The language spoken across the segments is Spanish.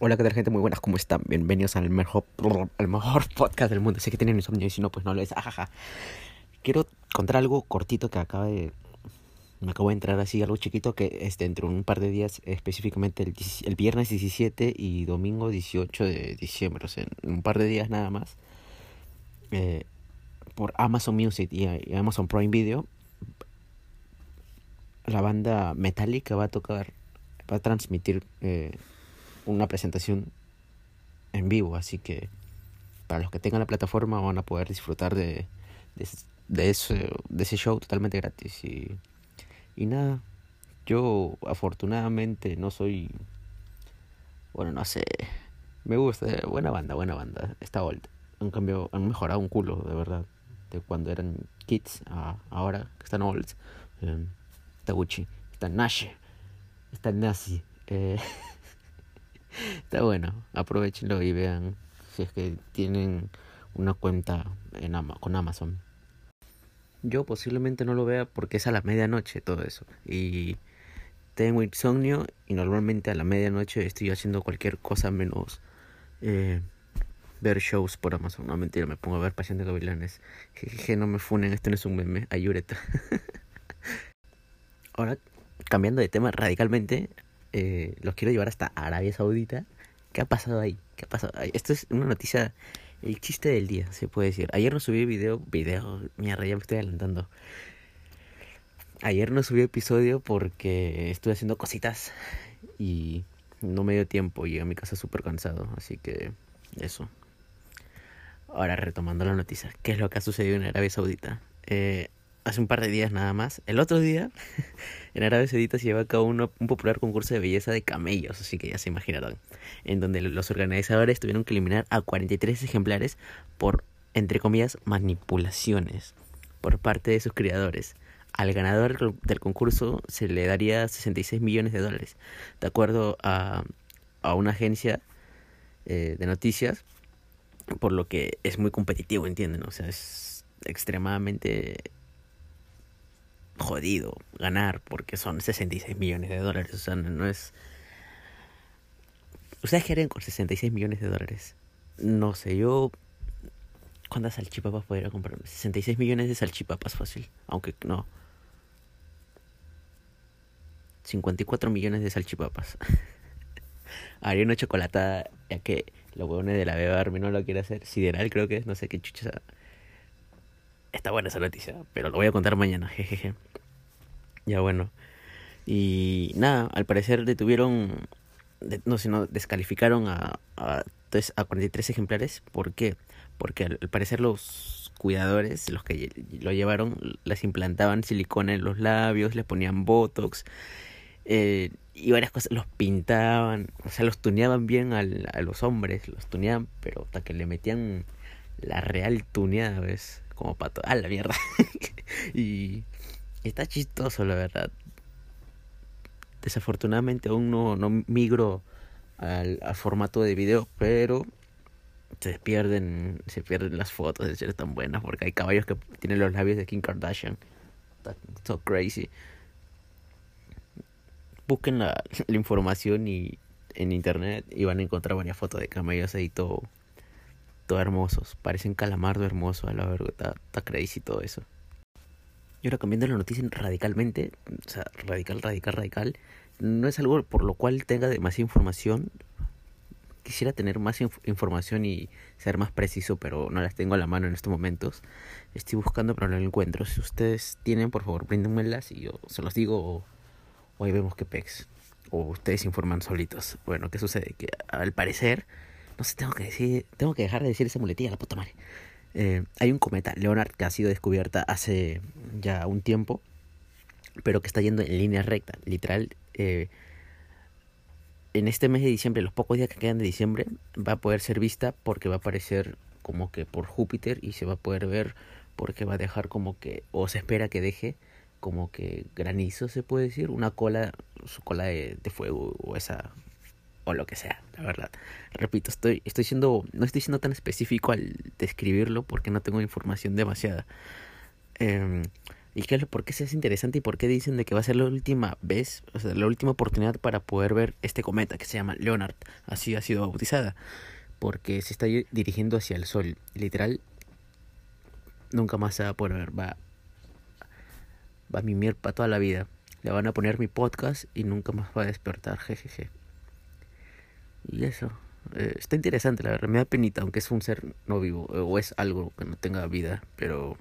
Hola, ¿qué tal gente? Muy buenas, ¿cómo están? Bienvenidos al mejor, al mejor podcast del mundo. Sé que tienen insomnio y si no, pues no lo es. Quiero contar algo cortito que acaba de... Me acabo de entrar así, algo chiquito que es dentro de un par de días, específicamente el, el viernes 17 y domingo 18 de diciembre, o sea, en un par de días nada más, eh, por Amazon Music y, y Amazon Prime Video, la banda Metallica va a tocar, va a transmitir eh, una presentación en vivo, así que para los que tengan la plataforma van a poder disfrutar de, de, de, ese, de ese show totalmente gratis. Y, y nada, yo afortunadamente no soy, bueno, no sé, me gusta, buena banda, buena banda, está old. En cambio, han mejorado un culo, de verdad, de cuando eran kids a ahora que están old. Eh, está Gucci, está Nash, está Nazi. Eh, está bueno, aprovechenlo y vean si es que tienen una cuenta en con Amazon. Yo posiblemente no lo vea porque es a la medianoche todo eso. Y tengo insomnio y normalmente a la medianoche estoy haciendo cualquier cosa menos eh, ver shows por Amazon. No, mentira, me pongo a ver Pasión de Gavilanes. Jeje, no me funen, este no es un meme. Ayureta. Ahora, cambiando de tema radicalmente, eh, los quiero llevar hasta Arabia Saudita. ¿Qué ha pasado ahí? ¿Qué ha pasado? Esto es una noticia, el chiste del día, se puede decir. Ayer no subí video, video, mierda, ya me estoy adelantando. Ayer no subí episodio porque estuve haciendo cositas y no me dio tiempo. Llegué a mi casa súper cansado, así que eso. Ahora retomando la noticia, ¿qué es lo que ha sucedido en Arabia Saudita? Eh, hace un par de días nada más. El otro día, en Arabia Saudita se lleva a cabo uno, un popular concurso de belleza de camellos, así que ya se imaginarán, en donde los organizadores tuvieron que eliminar a 43 ejemplares por, entre comillas, manipulaciones por parte de sus criadores. Al ganador del concurso se le daría 66 millones de dólares, de acuerdo a, a una agencia eh, de noticias, por lo que es muy competitivo, ¿entienden? O sea, es extremadamente jodido ganar porque son 66 millones de dólares. O sea, no es... ¿Ustedes qué harían con 66 millones de dólares? No sé, yo... ¿Cuántas salchipapas podría comprar? 66 millones de salchipapas fácil. Aunque no. 54 millones de salchipapas. Haría una chocolatada, ya que los huevones de la Beba no lo quiere hacer. Sideral creo que es, no sé qué chucha. Está buena esa noticia, pero lo voy a contar mañana, jejeje. Ya bueno. Y nada, al parecer detuvieron, de, no sé, no, descalificaron a, a, a 43 ejemplares. ¿Por qué? Porque al, parecer los cuidadores, los que lo llevaron, les implantaban silicona en los labios, les ponían botox eh, y varias cosas, los pintaban, o sea, los tuneaban bien a los hombres, los tuneaban, pero hasta que le metían la real tuneada, ¿ves? Como para toda la mierda. y está chistoso, la verdad. Desafortunadamente aún no, no migro al, formato de video, pero se pierden, se pierden las fotos de ser tan buenas porque hay caballos que tienen los labios de Kim Kardashian. So crazy. Busquen la, la información y en internet y van a encontrar varias fotos de camellos ahí todo, todo hermosos. Parecen calamardo hermoso, a la verdad, está, está crazy todo eso. Y ahora cambiando la noticia radicalmente, o sea, radical, radical, radical, no es algo por lo cual tenga demasiada información. Quisiera tener más inf información y ser más preciso, pero no las tengo a la mano en estos momentos. Estoy buscando, pero no la encuentro. Si ustedes tienen, por favor, bríndenmelas y yo se los digo o, ahí vemos que pex. O ustedes informan solitos. Bueno, ¿qué sucede? Que al parecer, no sé, tengo que decir, tengo que dejar de decir esa muletilla, la puta madre. Eh, hay un cometa, Leonard, que ha sido descubierta hace ya un tiempo, pero que está yendo en línea recta. Literal, eh, en este mes de diciembre, los pocos días que quedan de diciembre, va a poder ser vista porque va a aparecer como que por Júpiter y se va a poder ver porque va a dejar como que, o se espera que deje como que granizo, se puede decir, una cola, su cola de, de fuego o esa o lo que sea, la verdad. Repito, estoy, estoy siendo, no estoy siendo tan específico al describirlo porque no tengo información demasiada. Eh, ¿Y qué, por qué hace interesante y por qué dicen de que va a ser la última vez, o sea, la última oportunidad para poder ver este cometa que se llama Leonard? Así ha sido bautizada. Porque se está dirigiendo hacia el sol. Literal, nunca más se va a poder ver. Va, va a mimir para toda la vida. Le van a poner mi podcast y nunca más va a despertar. Jejeje. Y eso. Eh, está interesante, la verdad. Me da penita, aunque es un ser no vivo. O es algo que no tenga vida. Pero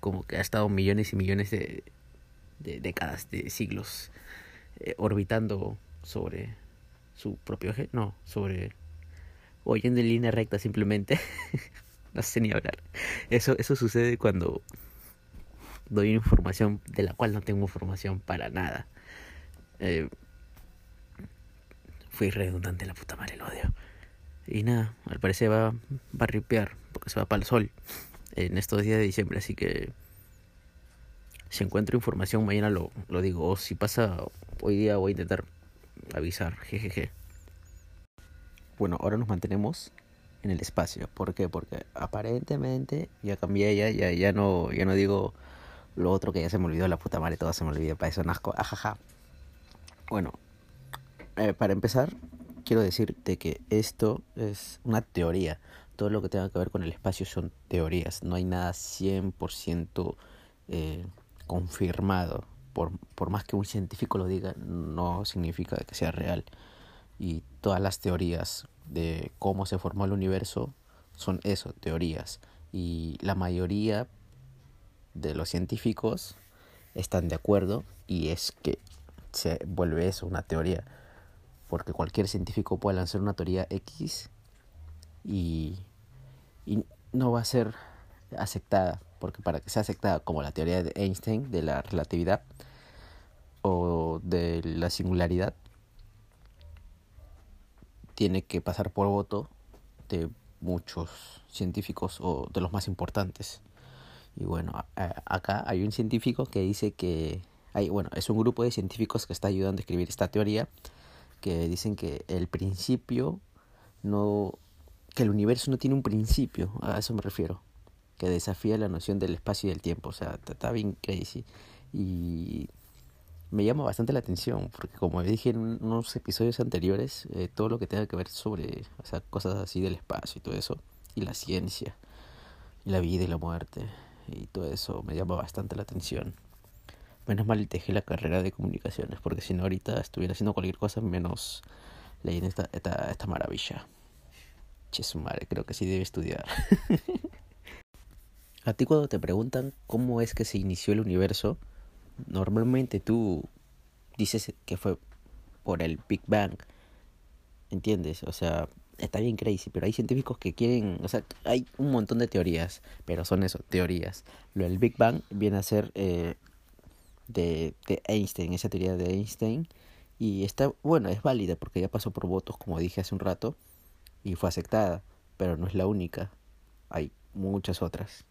como que ha estado millones y millones de, de décadas, de siglos, eh, orbitando sobre su propio eje, no, sobre, o yendo en línea recta simplemente, no sé ni hablar. Eso, eso sucede cuando doy información de la cual no tengo información para nada. Eh, fui redundante la puta madre, el odio. Y nada, al parecer va, va a ripear porque se va para el sol en estos días de diciembre, así que si encuentro información mañana lo, lo digo, o si pasa hoy día voy a intentar avisar, jejeje. Bueno, ahora nos mantenemos en el espacio, ¿por qué? Porque aparentemente ya cambié, ya, ya, ya no, ya no digo lo otro que ya se me olvidó, la puta madre, todo se me olvidó, para eso nazco, ajaja. Bueno, eh, para empezar, quiero decirte que esto es una teoría todo lo que tenga que ver con el espacio son teorías, no hay nada 100% eh, confirmado. Por, por más que un científico lo diga, no significa que sea real. Y todas las teorías de cómo se formó el universo son eso, teorías. Y la mayoría de los científicos están de acuerdo y es que se vuelve eso, una teoría. Porque cualquier científico puede lanzar una teoría X y, no va a ser aceptada, porque para que sea aceptada como la teoría de Einstein de la relatividad o de la singularidad, tiene que pasar por voto de muchos científicos o de los más importantes. Y bueno, acá hay un científico que dice que hay, bueno, es un grupo de científicos que está ayudando a escribir esta teoría que dicen que el principio no que el universo no tiene un principio, a eso me refiero, que desafía la noción del espacio y del tiempo, o sea, está bien crazy. Y me llama bastante la atención, porque como dije en unos episodios anteriores, eh, todo lo que tenga que ver sobre o sea, cosas así del espacio y todo eso, y la ciencia, y la vida y la muerte, y todo eso me llama bastante la atención. Menos mal dejé la carrera de comunicaciones, porque si no ahorita estuviera haciendo cualquier cosa menos leyendo esta, esta, esta maravilla su madre, creo que sí debe estudiar. A ti cuando te preguntan cómo es que se inició el universo, normalmente tú dices que fue por el Big Bang. ¿Entiendes? O sea, está bien crazy, pero hay científicos que quieren, o sea, hay un montón de teorías, pero son eso, teorías. Lo del Big Bang viene a ser eh, de, de Einstein, esa teoría de Einstein, y está, bueno, es válida porque ya pasó por votos, como dije hace un rato, y fue aceptada, pero no es la única. Hay muchas otras.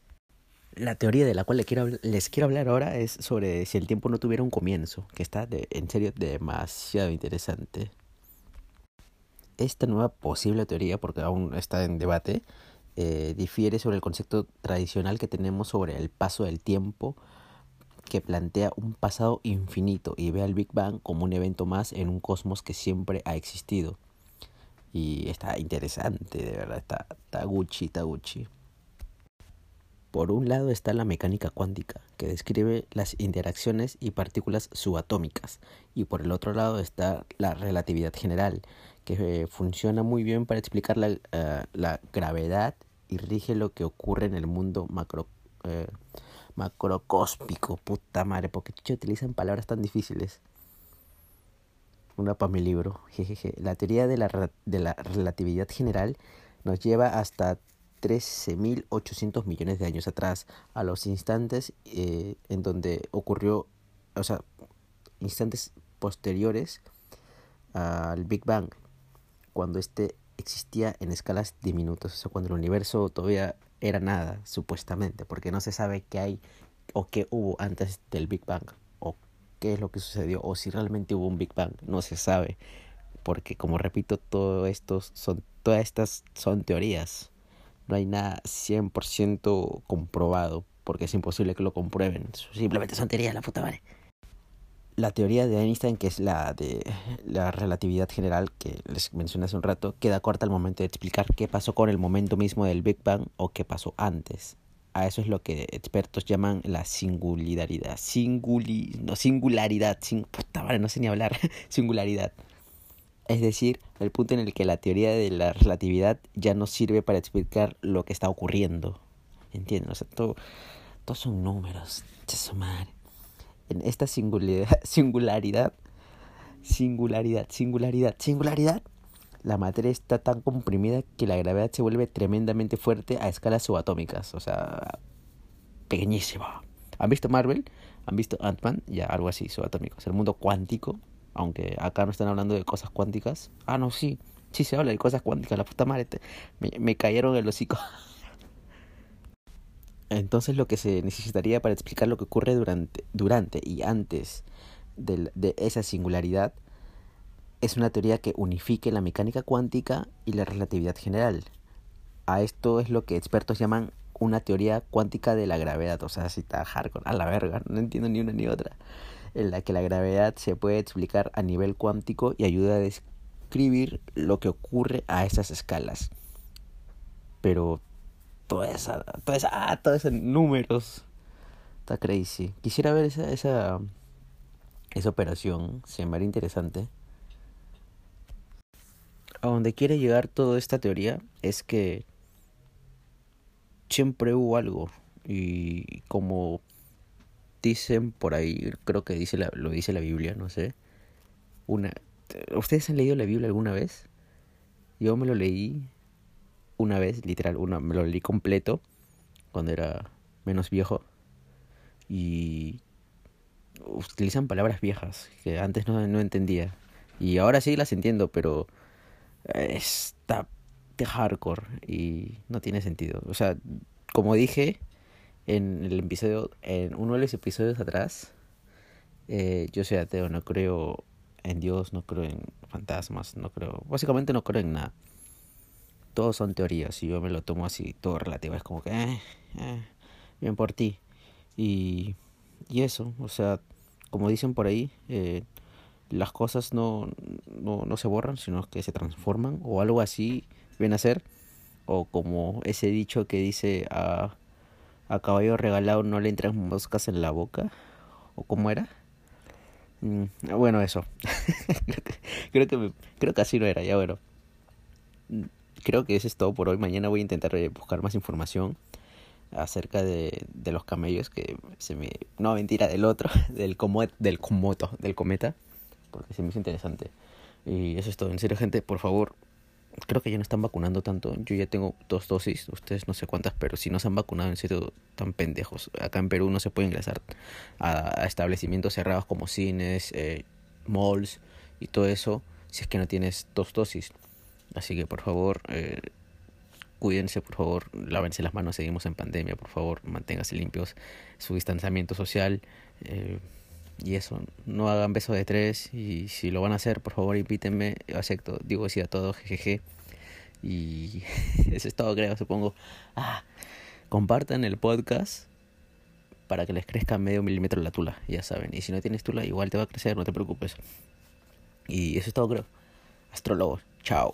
La teoría de la cual les quiero, les quiero hablar ahora es sobre si el tiempo no tuviera un comienzo, que está de, en serio demasiado interesante. Esta nueva posible teoría, porque aún está en debate, eh, difiere sobre el concepto tradicional que tenemos sobre el paso del tiempo, que plantea un pasado infinito y ve al Big Bang como un evento más en un cosmos que siempre ha existido. Y está interesante, de verdad, está, está Gucci, está Gucci. Por un lado está la mecánica cuántica, que describe las interacciones y partículas subatómicas, y por el otro lado está la relatividad general, que eh, funciona muy bien para explicar la, eh, la, gravedad y rige lo que ocurre en el mundo macro, eh, macrocósmico. Puta madre, porque utilizan palabras tan difíciles una para mi libro. Jejeje. La teoría de la, de la relatividad general nos lleva hasta 13.800 millones de años atrás, a los instantes eh, en donde ocurrió, o sea, instantes posteriores al Big Bang, cuando este existía en escalas diminutas, o sea, cuando el universo todavía era nada, supuestamente, porque no se sabe qué hay o qué hubo antes del Big Bang qué es lo que sucedió o si realmente hubo un Big Bang, no se sabe, porque como repito, todo esto son, todas estas son teorías, no hay nada 100% comprobado, porque es imposible que lo comprueben. Simplemente son teorías, la puta madre. La teoría de Einstein, que es la de la relatividad general que les mencioné hace un rato, queda corta al momento de explicar qué pasó con el momento mismo del Big Bang o qué pasó antes. A eso es lo que expertos llaman la singularidad. Singuli, no, singularidad. puta madre, no sé ni hablar. singularidad. Es decir, el punto en el que la teoría de la relatividad ya no sirve para explicar lo que está ocurriendo. ¿Entienden? O sea, todo, todos son números. Madre en esta singularidad, singularidad, singularidad, singularidad, singularidad, la materia está tan comprimida que la gravedad se vuelve tremendamente fuerte a escalas subatómicas, o sea, pequeñísima. ¿Han visto Marvel? ¿Han visto Ant-Man? Ya, algo así, subatómicos. El mundo cuántico, aunque acá no están hablando de cosas cuánticas. Ah, no, sí, sí se habla de cosas cuánticas, la puta madre, me, me cayeron el hocico. Entonces lo que se necesitaría para explicar lo que ocurre durante, durante y antes de, de esa singularidad es una teoría que unifique la mecánica cuántica y la relatividad general. A esto es lo que expertos llaman una teoría cuántica de la gravedad, o sea, si está hardcore, a la verga, no entiendo ni una ni otra, en la que la gravedad se puede explicar a nivel cuántico y ayuda a describir lo que ocurre a esas escalas. Pero toda esa, toda esa, ah, todos esos números. Está crazy. Quisiera ver esa, esa, esa operación. Se me haría interesante. A donde quiere llegar toda esta teoría es que siempre hubo algo. Y como dicen por ahí, creo que dice la, lo dice la Biblia, no sé. Una, ¿Ustedes han leído la Biblia alguna vez? Yo me lo leí una vez, literal, una, me lo leí completo cuando era menos viejo. Y utilizan palabras viejas que antes no, no entendía. Y ahora sí las entiendo, pero está de hardcore y no tiene sentido. O sea, como dije en el episodio, en uno de los episodios atrás, eh, yo soy ateo, no creo en Dios, no creo en fantasmas, no creo, básicamente no creo en nada todos son teorías y yo me lo tomo así, todo relativo, es como que, eh, eh, bien por ti. Y, y eso, o sea, como dicen por ahí, eh, las cosas no, no, no se borran, sino que se transforman o algo así viene a ser. O como ese dicho que dice a, a caballo regalado no le entran moscas en la boca. ¿O cómo era? Mm, bueno, eso. creo, que, creo que así no era, ya bueno creo que eso es todo por hoy. Mañana voy a intentar eh, buscar más información acerca de, de los camellos que se me... No, mentira, del otro, del, como, del comoto, del cometa, porque se me hizo interesante. Y eso es todo. En serio, gente, por favor, creo que ya no están vacunando tanto. Yo ya tengo dos dosis, ustedes no sé cuántas, pero si no se han vacunado, en serio, tan pendejos. Acá en Perú no se puede ingresar a, establecimientos cerrados como cines, eh, malls y todo eso si es que no tienes dos dosis. Así que por favor, eh, cuídense, por favor, lávense las manos, seguimos en pandemia, por favor, manténganse limpios, su distanciamiento social. Eh, y eso, no hagan beso de tres y si lo van a hacer, por favor, invítenme, acepto, digo sí a todo, jejeje. Y eso es todo, creo, supongo. Ah, compartan el podcast para que les crezca medio milímetro la tula, ya saben. Y si no tienes tula, igual te va a crecer, no te preocupes. Y eso es todo, creo. Astrólogo, chao.